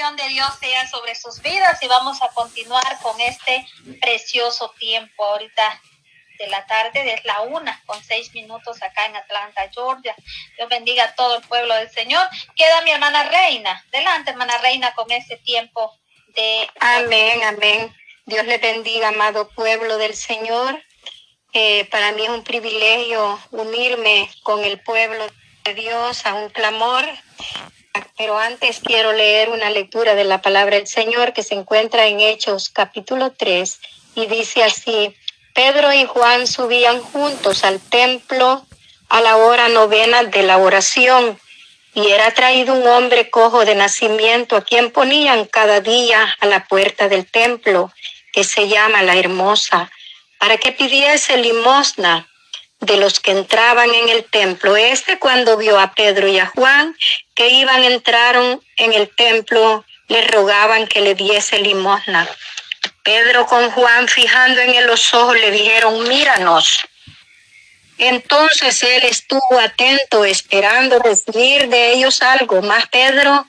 de Dios sea sobre sus vidas y vamos a continuar con este precioso tiempo ahorita de la tarde, es la una con seis minutos acá en Atlanta, Georgia. Dios bendiga a todo el pueblo del Señor. Queda mi hermana Reina. Delante, hermana Reina, con este tiempo de... Amén, amén. Dios le bendiga, amado pueblo del Señor. Eh, para mí es un privilegio unirme con el pueblo de Dios a un clamor. Pero antes quiero leer una lectura de la palabra del Señor que se encuentra en Hechos capítulo 3 y dice así, Pedro y Juan subían juntos al templo a la hora novena de la oración y era traído un hombre cojo de nacimiento a quien ponían cada día a la puerta del templo, que se llama la hermosa, para que pidiese limosna de los que entraban en el templo. Este cuando vio a Pedro y a Juan que iban, entraron en el templo, le rogaban que le diese limosna. Pedro con Juan fijando en él los ojos le dijeron, míranos. Entonces él estuvo atento esperando recibir de ellos algo, más Pedro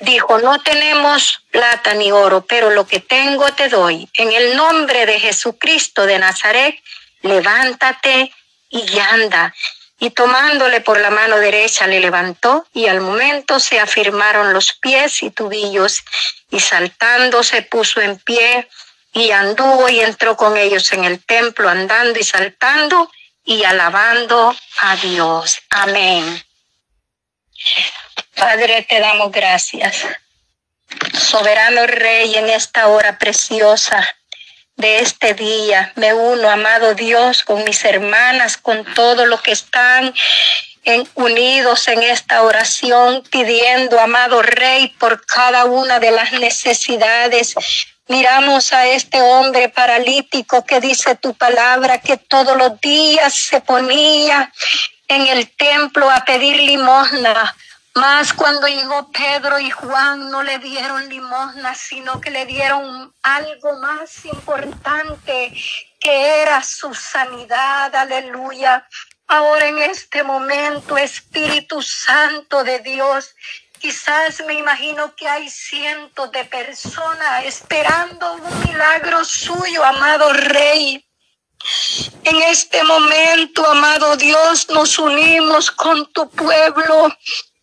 dijo, no tenemos plata ni oro, pero lo que tengo te doy. En el nombre de Jesucristo de Nazaret, levántate y anda. Y tomándole por la mano derecha le levantó y al momento se afirmaron los pies y tubillos y saltando se puso en pie y anduvo y entró con ellos en el templo andando y saltando y alabando a Dios. Amén. Padre, te damos gracias. Soberano Rey, en esta hora preciosa de este día, me uno, amado Dios, con mis hermanas, con todo lo que están unidos en esta oración, pidiendo, amado Rey, por cada una de las necesidades Miramos a este hombre paralítico que dice tu palabra que todos los días se ponía en el templo a pedir limosna. Más cuando llegó Pedro y Juan no le dieron limosna, sino que le dieron algo más importante que era su sanidad. Aleluya. Ahora en este momento, Espíritu Santo de Dios, Quizás me imagino que hay cientos de personas esperando un milagro suyo, amado Rey. En este momento, amado Dios, nos unimos con tu pueblo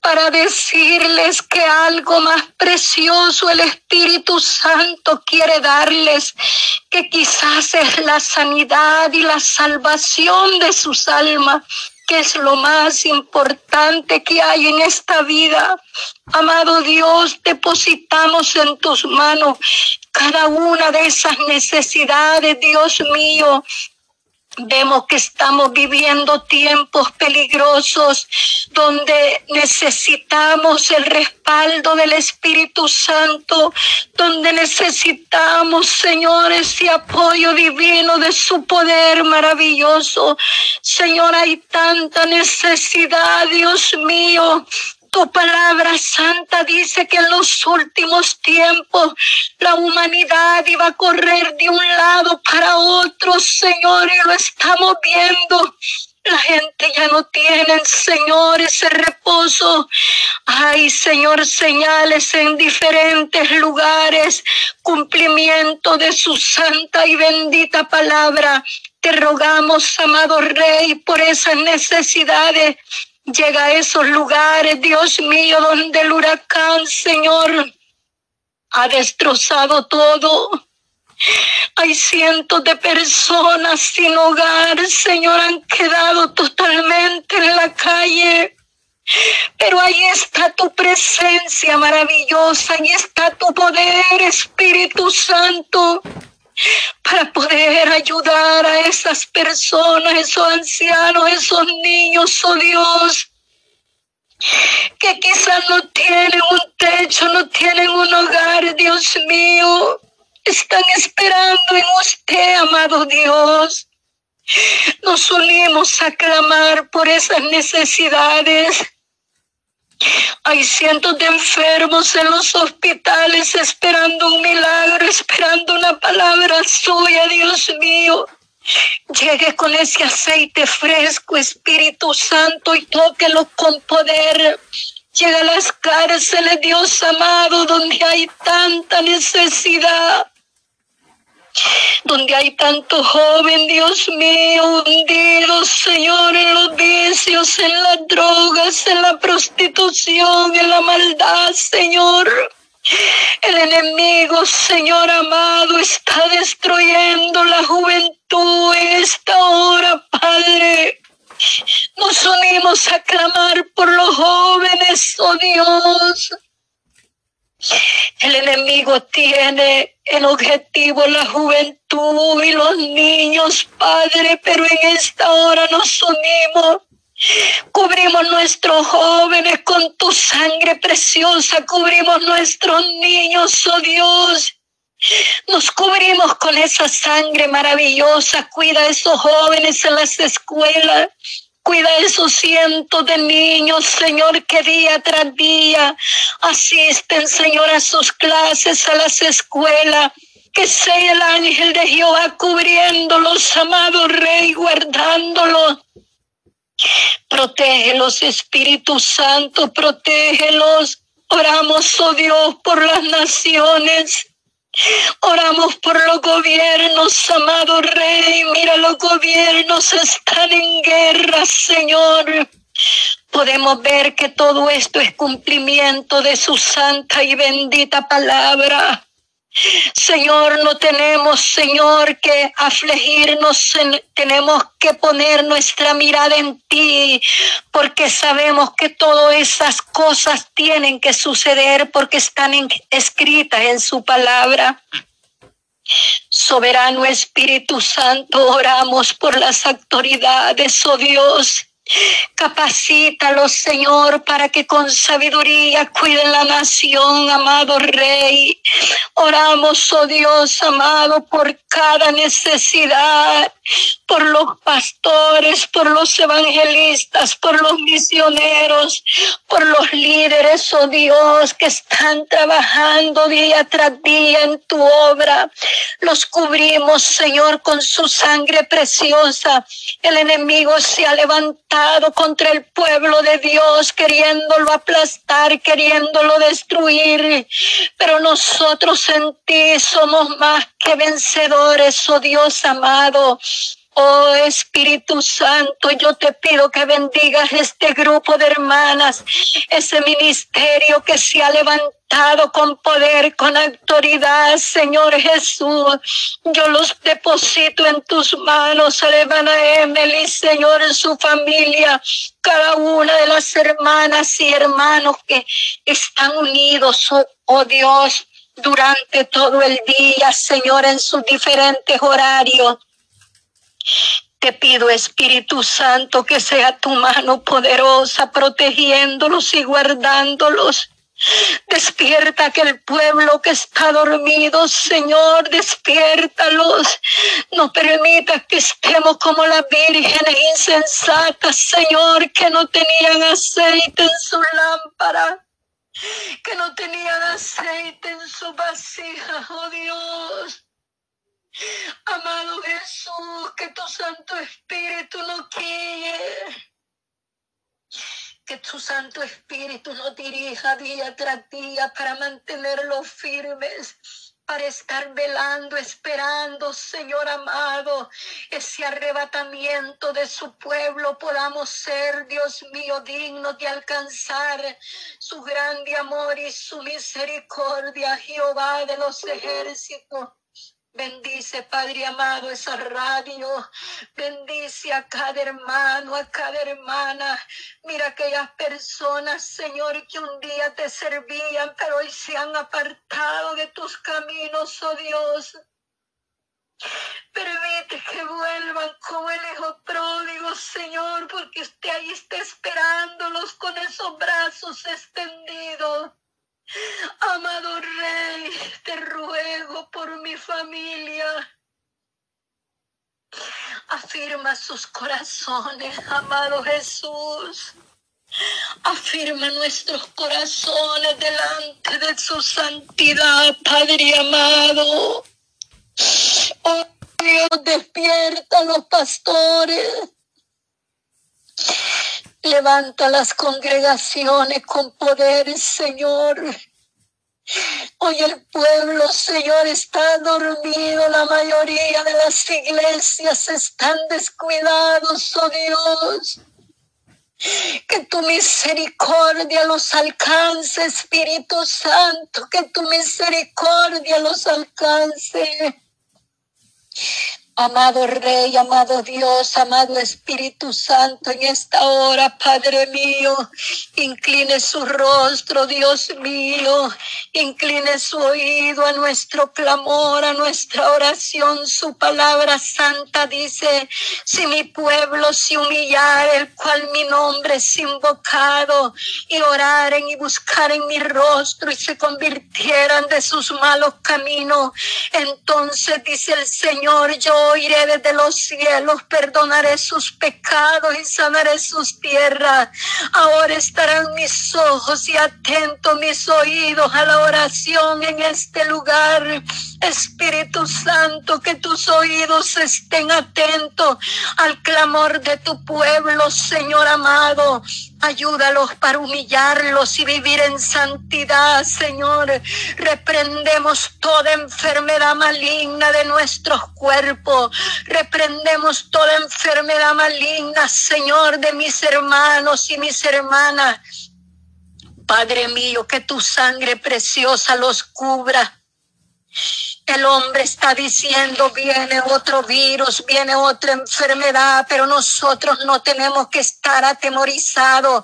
para decirles que algo más precioso el Espíritu Santo quiere darles, que quizás es la sanidad y la salvación de sus almas que es lo más importante que hay en esta vida. Amado Dios, depositamos en tus manos cada una de esas necesidades, Dios mío, Vemos que estamos viviendo tiempos peligrosos donde necesitamos el respaldo del Espíritu Santo, donde necesitamos, Señor, ese apoyo divino de su poder maravilloso. Señor, hay tanta necesidad, Dios mío, tu palabra santa dice que en los últimos tiempos la humanidad iba a correr de un lado para otro, Señor, y lo estamos viendo. La gente ya no tiene, Señor, ese reposo. Ay, Señor, señales en diferentes lugares, cumplimiento de su santa y bendita palabra. Te rogamos, amado Rey, por esas necesidades Llega a esos lugares, Dios mío, donde el huracán, Señor, ha destrozado todo. Hay cientos de personas sin hogar, Señor, han quedado totalmente en la calle. Pero ahí está tu presencia maravillosa, ahí está tu poder, Espíritu Santo para poder ayudar a esas personas, esos ancianos, esos niños, oh Dios, que quizás no tienen un techo, no tienen un hogar, Dios mío. Están esperando en usted, amado Dios. Nos unimos a clamar por esas necesidades hay cientos de enfermos en los hospitales esperando un milagro, esperando una palabra suya, Dios mío. Llegue con ese aceite fresco, Espíritu Santo, y tóquelo con poder. Llega a las cárceles, Dios amado, donde hay tanta necesidad donde hay tanto joven, Dios mío, hundidos, Señor, en los vicios, en las drogas, en la prostitución, en la maldad, Señor. El enemigo, Señor amado, está destruyendo la juventud en esta hora, Padre. Nos unimos a clamar por los jóvenes, oh Dios. El enemigo tiene el objetivo la juventud y los niños, Padre, pero en esta hora nos unimos. Cubrimos nuestros jóvenes con tu sangre preciosa, cubrimos nuestros niños, oh Dios. Nos cubrimos con esa sangre maravillosa. Cuida a esos jóvenes en las escuelas. Cuida esos cientos de niños, Señor, que día tras día asisten, Señor, a sus clases, a las escuelas. Que sea el ángel de Jehová cubriéndolos, amado Rey, guardándolos. Protégelos, Espíritu Santo, protégelos. Oramos, oh Dios, por las naciones. Oramos por los gobiernos, amado Rey. Mira, los gobiernos están en guerra, Señor. Podemos ver que todo esto es cumplimiento de su santa y bendita palabra. Señor, no tenemos, Señor, que afligirnos, tenemos que poner nuestra mirada en ti, porque sabemos que todas esas cosas tienen que suceder porque están escritas en su palabra. Soberano Espíritu Santo, oramos por las autoridades, oh Dios. Capacítalos, Señor, para que con sabiduría cuiden la nación, amado Rey. Oramos, oh Dios, amado, por cada necesidad, por los pastores, por los evangelistas, por los misioneros, por los líderes, oh Dios, que están trabajando día tras día en tu obra. Los cubrimos, Señor, con su sangre preciosa. El enemigo se ha levantado contra el pueblo de Dios, queriéndolo aplastar, queriéndolo destruir. Pero nosotros en ti somos más que vencedores, oh Dios amado. Oh Espíritu Santo, yo te pido que bendigas este grupo de hermanas, ese ministerio que se ha levantado con poder, con autoridad, Señor Jesús. Yo los deposito en tus manos, Emily, Señor, en su familia, cada una de las hermanas y hermanos que están unidos, oh, oh Dios, durante todo el día, Señor, en sus diferentes horarios. Te pido, Espíritu Santo, que sea tu mano poderosa protegiéndolos y guardándolos. Despierta aquel pueblo que está dormido, Señor, despiértalos. No permita que estemos como las vírgenes insensatas, Señor, que no tenían aceite en su lámpara, que no tenían aceite en su vasija, oh Dios. Amado Jesús, que tu Santo Espíritu nos guíe. Que tu Santo Espíritu nos dirija día tras día para mantenerlos firmes para estar velando, esperando, Señor amado, ese arrebatamiento de su pueblo, podamos ser, Dios mío, dignos de alcanzar su grande amor y su misericordia, Jehová de los ejércitos. Bendice, Padre amado, esa radio. Bendice a cada hermano, a cada hermana. Mira aquellas personas, Señor, que un día te servían, pero hoy se han apartado de tus caminos, oh Dios. Permite que vuelvan como el hijo pródigo, Señor, porque usted ahí está esperándolos con esos brazos extendidos. Amado Rey, te ruego por mi familia. Afirma sus corazones, amado Jesús. Afirma nuestros corazones delante de su santidad, Padre amado. Oh Dios, despierta a los pastores. Levanta las congregaciones con poder, Señor. Hoy el pueblo, Señor, está dormido. La mayoría de las iglesias están descuidados, oh Dios. Que tu misericordia los alcance, Espíritu Santo, que tu misericordia los alcance. Amado Rey, amado Dios, amado Espíritu Santo, en esta hora, Padre mío, incline su rostro, Dios mío, incline su oído a nuestro clamor, a nuestra oración. Su palabra santa dice, si mi pueblo se humillara, el cual mi nombre es invocado, y oraren y buscaren mi rostro y se convirtieran de sus malos caminos, entonces dice el Señor, yo iré desde los cielos, perdonaré sus pecados y sanaré sus tierras. Ahora estarán mis ojos y atentos mis oídos a la oración en este lugar. Espíritu Santo, que tus oídos estén atentos al clamor de tu pueblo, Señor amado. Ayúdalos para humillarlos y vivir en santidad, Señor. Reprendemos toda enfermedad maligna de nuestros cuerpos. Reprendemos toda enfermedad maligna, Señor, de mis hermanos y mis hermanas. Padre mío, que tu sangre preciosa los cubra el hombre está diciendo, viene otro virus, viene otra enfermedad, pero nosotros no tenemos que estar atemorizados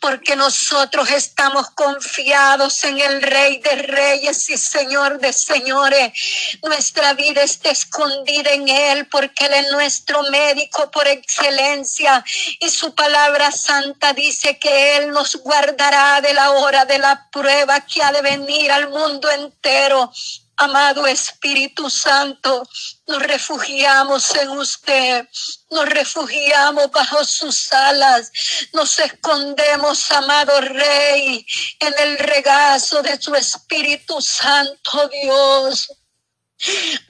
porque nosotros estamos confiados en el Rey de Reyes y Señor de Señores. Nuestra vida está escondida en Él porque Él es nuestro médico por excelencia y su palabra santa dice que Él nos guardará de la hora de la prueba que ha de venir al mundo entero. Amado Espíritu Santo, nos refugiamos en usted, nos refugiamos bajo sus alas, nos escondemos, amado Rey, en el regazo de su Espíritu Santo, Dios.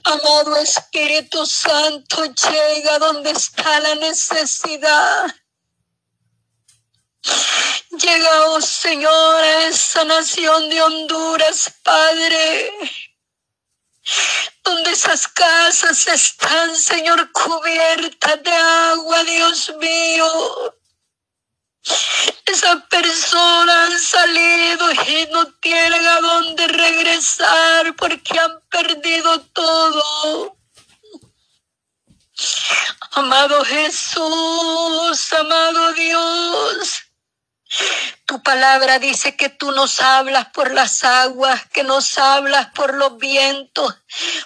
Amado Espíritu Santo, llega donde está la necesidad. Llega, oh Señor, a esa nación de Honduras, Padre donde esas casas están, Señor, cubiertas de agua, Dios mío. Esas personas han salido y no tienen a dónde regresar porque han perdido todo. Amado Jesús, amado Dios, tu palabra dice que tú nos hablas por las aguas, que nos hablas por los vientos.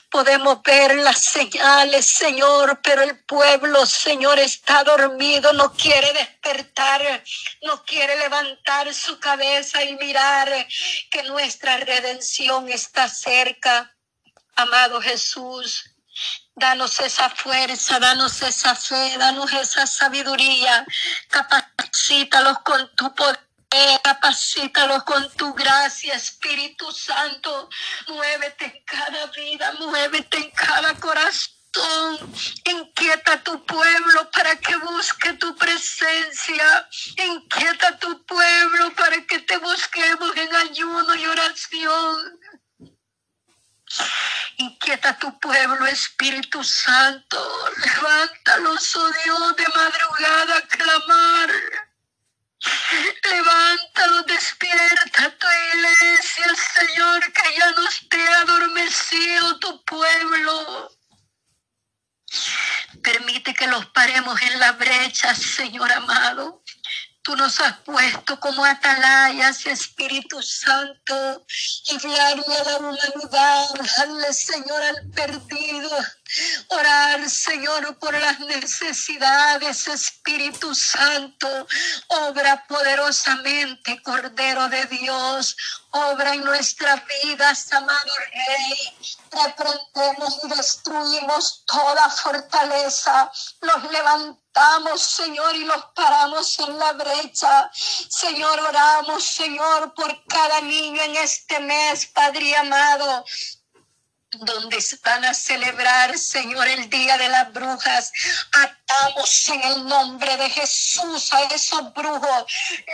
Podemos ver las señales, Señor, pero el pueblo, Señor, está dormido, no quiere despertar, no quiere levantar su cabeza y mirar que nuestra redención está cerca. Amado Jesús, Danos esa fuerza, danos esa fe, danos esa sabiduría. Capacítalos con tu poder. Capacítalos con tu gracia, Espíritu Santo. Muévete en cada vida, muévete en cada corazón. Inquieta tu pueblo para que busque tu presencia. Inquieta tu pueblo para que te busquemos en ayuno y oración. Inquieta tu pueblo, Espíritu Santo. Levántalos, oh Dios, de madrugada a clamar. Levántalo, despierta tu iglesia, Señor, que ya no esté adormecido tu pueblo. Permite que los paremos en la brecha, Señor amado. Tú nos has puesto como atalayas, Espíritu Santo, y guiarme a la humanidad, darle, Señor, al perdido, Orar, Señor, por las necesidades, Espíritu Santo. Obra poderosamente, Cordero de Dios. Obra en nuestra vida, amado Rey. Reprendemos y destruimos toda fortaleza. Los levantamos, Señor, y los paramos en la brecha. Señor, oramos, Señor, por cada niño en este mes, Padre amado donde van a celebrar, Señor, el Día de las Brujas. Atamos en el nombre de Jesús a esos brujos.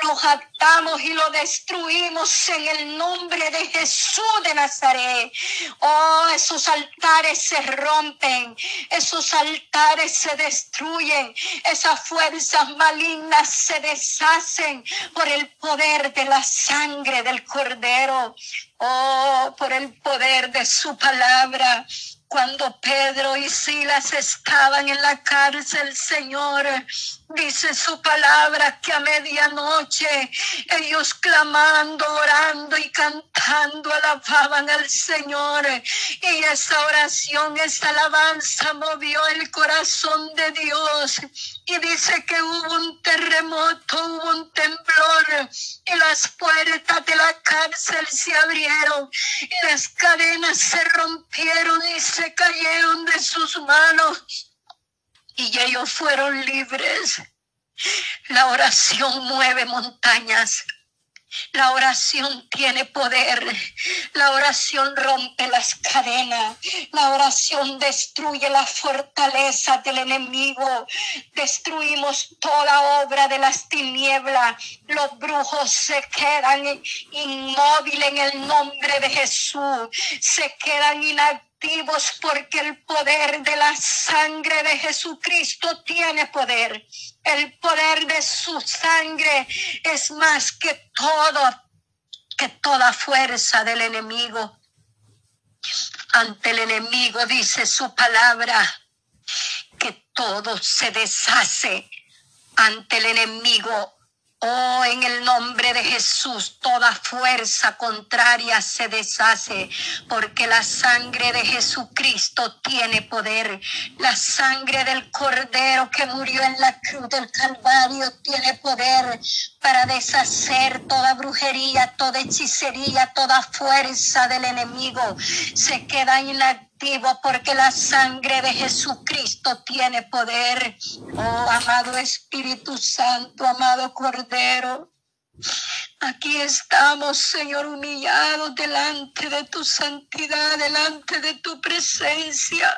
Los atamos y los destruimos en el nombre de Jesús de Nazaret. Oh, esos altares se rompen, esos altares se destruyen, esas fuerzas malignas se deshacen por el poder de la sangre del Cordero. Oh, por el poder de su palabra. Cuando Pedro y Silas estaban en la cárcel, Señor, dice su palabra que a medianoche ellos clamando, orando y cantando alababan al Señor. Y esa oración, esa alabanza movió el corazón de Dios. Y dice que hubo un terremoto, hubo un temblor y las puertas de la cárcel se abrieron y las cadenas se rompieron y cayeron de sus manos y ellos fueron libres. La oración mueve montañas. La oración tiene poder. La oración rompe las cadenas. La oración destruye la fortaleza del enemigo. Destruimos toda obra de las tinieblas. Los brujos se quedan inmóviles en el nombre de Jesús. Se quedan inactivos porque el poder de la sangre de Jesucristo tiene poder. El poder de su sangre es más que todo, que toda fuerza del enemigo. Ante el enemigo dice su palabra que todo se deshace ante el enemigo Oh, en el nombre de Jesús, toda fuerza contraria se deshace, porque la sangre de Jesucristo tiene poder. La sangre del Cordero que murió en la cruz del Calvario tiene poder para deshacer toda brujería, toda hechicería, toda fuerza del enemigo. Se queda porque la sangre de Jesucristo tiene poder. Oh, amado Espíritu Santo, amado Cordero. Aquí estamos, Señor, humillados delante de tu santidad, delante de tu presencia.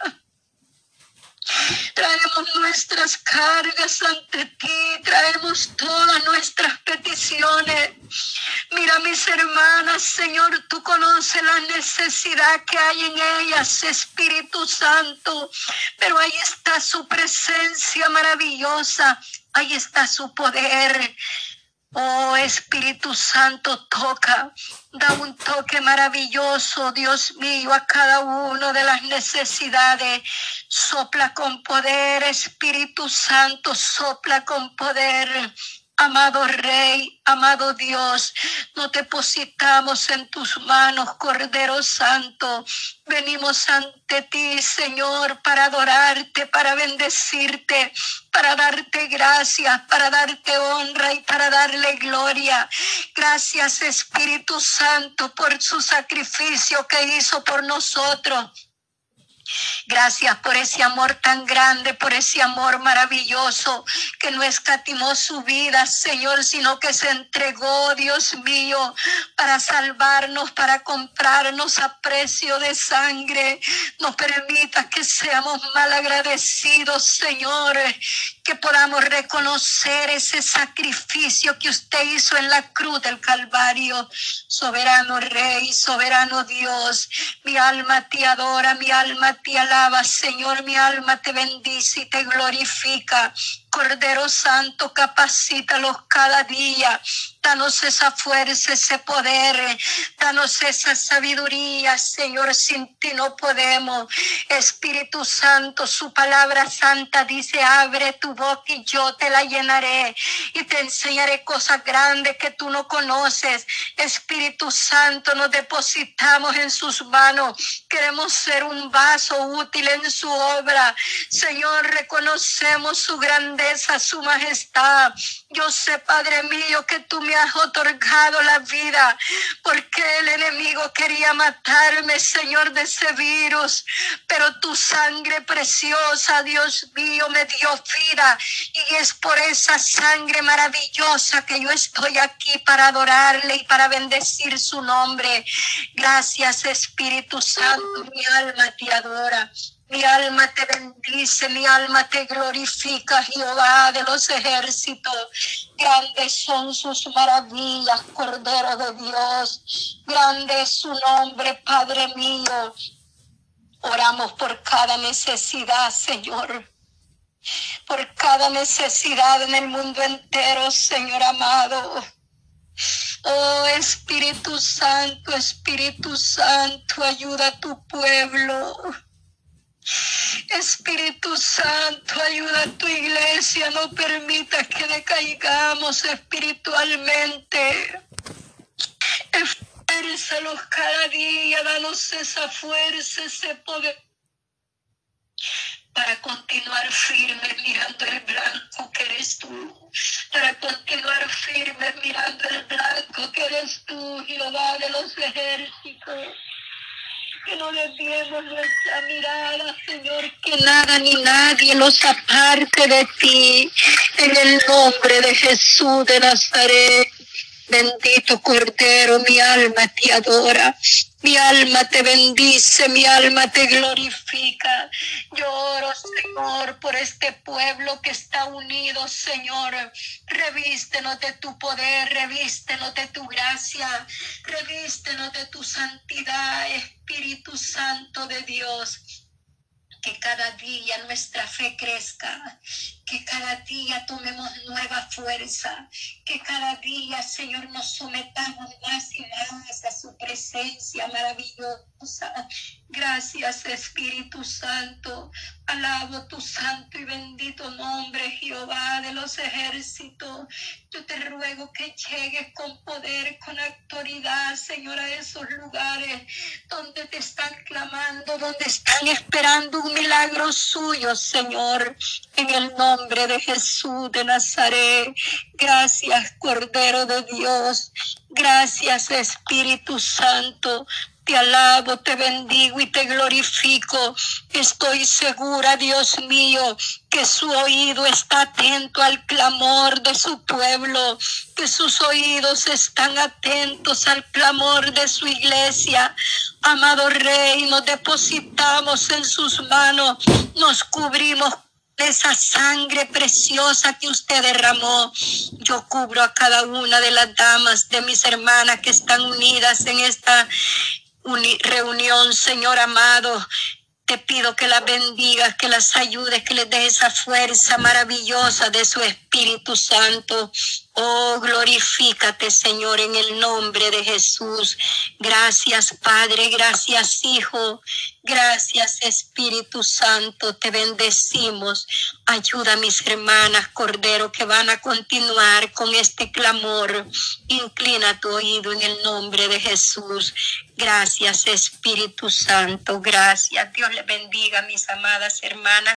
Nuestras cargas ante ti, traemos todas nuestras peticiones. Mira mis hermanas, Señor, tú conoces la necesidad que hay en ellas, Espíritu Santo. Pero ahí está su presencia maravillosa, ahí está su poder. Oh Espíritu Santo, toca, da un toque maravilloso, Dios mío, a cada uno de las necesidades. Sopla con poder, Espíritu Santo, sopla con poder. Amado Rey, amado Dios, nos depositamos en tus manos, Cordero Santo. Venimos ante ti, Señor, para adorarte, para bendecirte, para darte gracias, para darte honra y para darle gloria. Gracias, Espíritu Santo, por su sacrificio que hizo por nosotros. Gracias por ese amor tan grande, por ese amor maravilloso que no escatimó su vida, Señor, sino que se entregó, Dios mío, para salvarnos, para comprarnos a precio de sangre. No permita que seamos mal agradecidos, Señor, que podamos reconocer ese sacrificio que usted hizo en la cruz del Calvario. Soberano Rey, soberano Dios, mi alma te adora, mi alma te alaba, Señor, mi alma te bendice y te glorifica. Cordero Santo, capacítalos cada día. Danos esa fuerza, ese poder. Danos esa sabiduría, Señor. Sin ti no podemos. Espíritu Santo, su palabra santa dice, abre tu boca y yo te la llenaré. Y te enseñaré cosas grandes que tú no conoces. Espíritu Santo, nos depositamos en sus manos. Queremos ser un vaso útil en su obra. Señor, reconocemos su grandeza su majestad. Yo sé, Padre mío, que tú me has otorgado la vida, porque el enemigo quería matarme, Señor, de ese virus, pero tu sangre preciosa, Dios mío, me dio vida y es por esa sangre maravillosa que yo estoy aquí para adorarle y para bendecir su nombre. Gracias, Espíritu Santo, mi alma te adora. Mi alma te bendice, mi alma te glorifica, Jehová de los ejércitos. Grandes son sus maravillas, Cordero de Dios. Grande es su nombre, Padre mío. Oramos por cada necesidad, Señor. Por cada necesidad en el mundo entero, Señor amado. Oh Espíritu Santo, Espíritu Santo, ayuda a tu pueblo. Espíritu Santo, ayuda a tu iglesia, no permita que decaigamos espiritualmente. Esfuérzalos cada día, danos esa fuerza, ese poder para continuar firmes mirando el blanco que eres tú, para continuar firmes mirando el blanco que eres tú, Jehová de los ejércitos que no desviemos nuestra mirada, Señor, que nada ni nadie nos aparte de ti. En el nombre de Jesús de Nazaret. Bendito Cordero, mi alma te adora. Mi alma te bendice, mi alma te glorifica. Yo oro, Señor, por este pueblo que está unido, Señor. Revístenos de tu poder, revístenos de tu gracia, revístenos de tu santidad, Espíritu Santo de Dios que cada día nuestra fe crezca, que cada día tomemos nueva fuerza, que cada día, Señor, nos sometamos más y más a su presencia maravillosa. Gracias, Espíritu Santo. Alabo tu santo y bendito nombre, Jehová de los ejércitos. Yo te ruego que llegues con poder, con autoridad, Señor, a esos lugares donde te están clamando, donde están esperando un milagro suyo, Señor, en el nombre de Jesús de Nazaret. Gracias, Cordero de Dios. Gracias, Espíritu Santo. Te alabo, te bendigo y te glorifico. Estoy segura, Dios mío, que su oído está atento al clamor de su pueblo, que sus oídos están atentos al clamor de su iglesia. Amado Rey, nos depositamos en sus manos, nos cubrimos esa sangre preciosa que usted derramó. Yo cubro a cada una de las damas, de mis hermanas que están unidas en esta reunión, Señor amado. Te pido que las bendigas, que las ayudes, que les des esa fuerza maravillosa de su Espíritu Santo. Oh, glorifícate, Señor, en el nombre de Jesús. Gracias, Padre. Gracias, Hijo. Gracias, Espíritu Santo. Te bendecimos. Ayuda a mis hermanas, Cordero, que van a continuar con este clamor. Inclina tu oído en el nombre de Jesús. Gracias, Espíritu Santo. Gracias. Dios le bendiga, mis amadas hermanas.